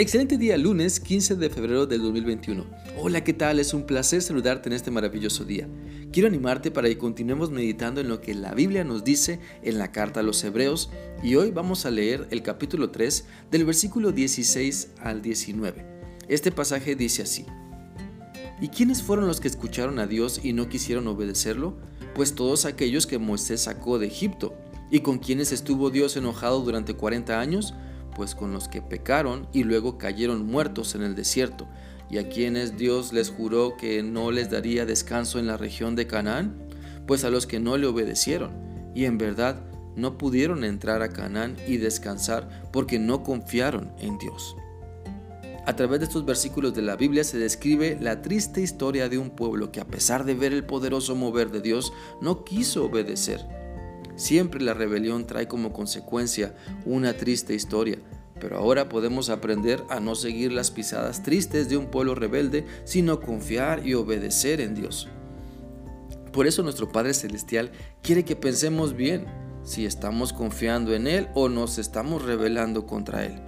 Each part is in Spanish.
Excelente día, lunes 15 de febrero del 2021. Hola, ¿qué tal? Es un placer saludarte en este maravilloso día. Quiero animarte para que continuemos meditando en lo que la Biblia nos dice en la carta a los Hebreos y hoy vamos a leer el capítulo 3 del versículo 16 al 19. Este pasaje dice así. ¿Y quiénes fueron los que escucharon a Dios y no quisieron obedecerlo? Pues todos aquellos que Moisés sacó de Egipto. ¿Y con quienes estuvo Dios enojado durante 40 años? Pues con los que pecaron y luego cayeron muertos en el desierto, y a quienes Dios les juró que no les daría descanso en la región de Canaán, pues a los que no le obedecieron, y en verdad no pudieron entrar a Canaán y descansar porque no confiaron en Dios. A través de estos versículos de la Biblia se describe la triste historia de un pueblo que a pesar de ver el poderoso mover de Dios, no quiso obedecer Siempre la rebelión trae como consecuencia una triste historia, pero ahora podemos aprender a no seguir las pisadas tristes de un pueblo rebelde, sino confiar y obedecer en Dios. Por eso nuestro Padre Celestial quiere que pensemos bien si estamos confiando en Él o nos estamos rebelando contra Él.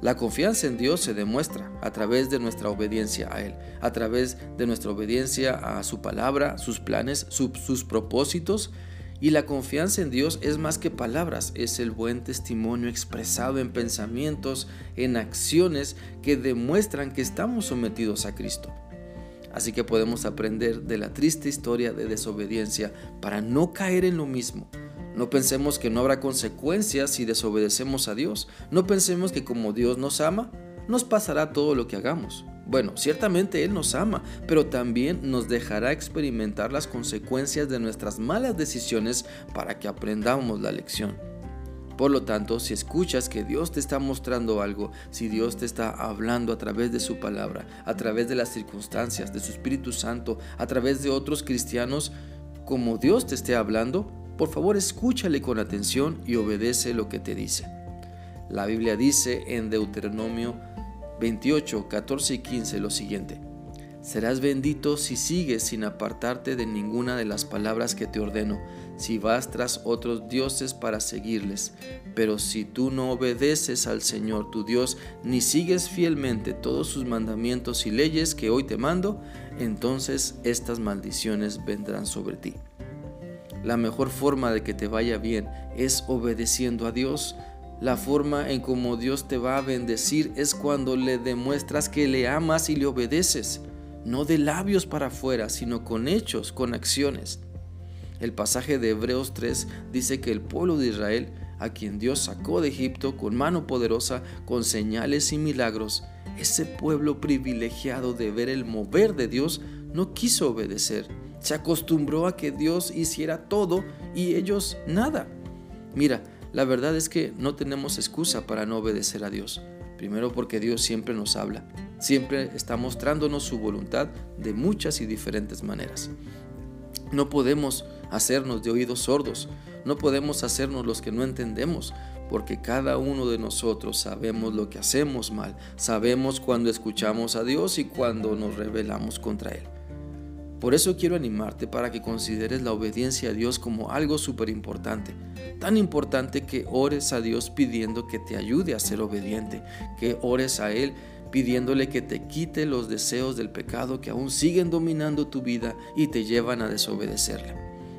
La confianza en Dios se demuestra a través de nuestra obediencia a Él, a través de nuestra obediencia a su palabra, sus planes, sus propósitos y la confianza en Dios es más que palabras, es el buen testimonio expresado en pensamientos, en acciones que demuestran que estamos sometidos a Cristo. Así que podemos aprender de la triste historia de desobediencia para no caer en lo mismo. No pensemos que no habrá consecuencias si desobedecemos a Dios. No pensemos que como Dios nos ama, nos pasará todo lo que hagamos. Bueno, ciertamente Él nos ama, pero también nos dejará experimentar las consecuencias de nuestras malas decisiones para que aprendamos la lección. Por lo tanto, si escuchas que Dios te está mostrando algo, si Dios te está hablando a través de su palabra, a través de las circunstancias, de su Espíritu Santo, a través de otros cristianos, como Dios te esté hablando, por favor escúchale con atención y obedece lo que te dice. La Biblia dice en Deuteronomio 28, 14 y 15 lo siguiente. Serás bendito si sigues sin apartarte de ninguna de las palabras que te ordeno, si vas tras otros dioses para seguirles. Pero si tú no obedeces al Señor tu Dios, ni sigues fielmente todos sus mandamientos y leyes que hoy te mando, entonces estas maldiciones vendrán sobre ti. La mejor forma de que te vaya bien es obedeciendo a Dios, la forma en cómo Dios te va a bendecir es cuando le demuestras que le amas y le obedeces, no de labios para afuera, sino con hechos, con acciones. El pasaje de Hebreos 3 dice que el pueblo de Israel, a quien Dios sacó de Egipto con mano poderosa, con señales y milagros, ese pueblo privilegiado de ver el mover de Dios, no quiso obedecer. Se acostumbró a que Dios hiciera todo y ellos nada. Mira, la verdad es que no tenemos excusa para no obedecer a Dios. Primero porque Dios siempre nos habla, siempre está mostrándonos su voluntad de muchas y diferentes maneras. No podemos hacernos de oídos sordos, no podemos hacernos los que no entendemos, porque cada uno de nosotros sabemos lo que hacemos mal, sabemos cuando escuchamos a Dios y cuando nos rebelamos contra Él. Por eso quiero animarte para que consideres la obediencia a Dios como algo súper importante. Tan importante que ores a Dios pidiendo que te ayude a ser obediente, que ores a Él pidiéndole que te quite los deseos del pecado que aún siguen dominando tu vida y te llevan a desobedecerle.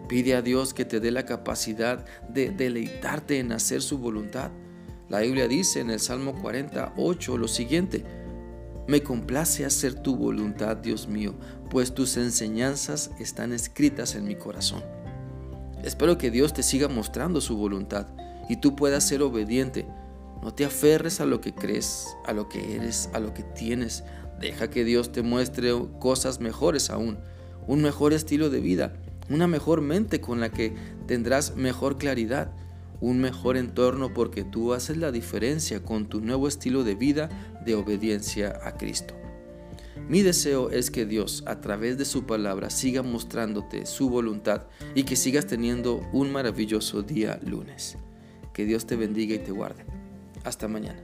Pide a Dios que te dé la capacidad de deleitarte en hacer su voluntad. La Biblia dice en el Salmo 48 lo siguiente, me complace hacer tu voluntad, Dios mío, pues tus enseñanzas están escritas en mi corazón. Espero que Dios te siga mostrando su voluntad y tú puedas ser obediente. No te aferres a lo que crees, a lo que eres, a lo que tienes. Deja que Dios te muestre cosas mejores aún, un mejor estilo de vida, una mejor mente con la que tendrás mejor claridad un mejor entorno porque tú haces la diferencia con tu nuevo estilo de vida de obediencia a Cristo. Mi deseo es que Dios, a través de su palabra, siga mostrándote su voluntad y que sigas teniendo un maravilloso día lunes. Que Dios te bendiga y te guarde. Hasta mañana.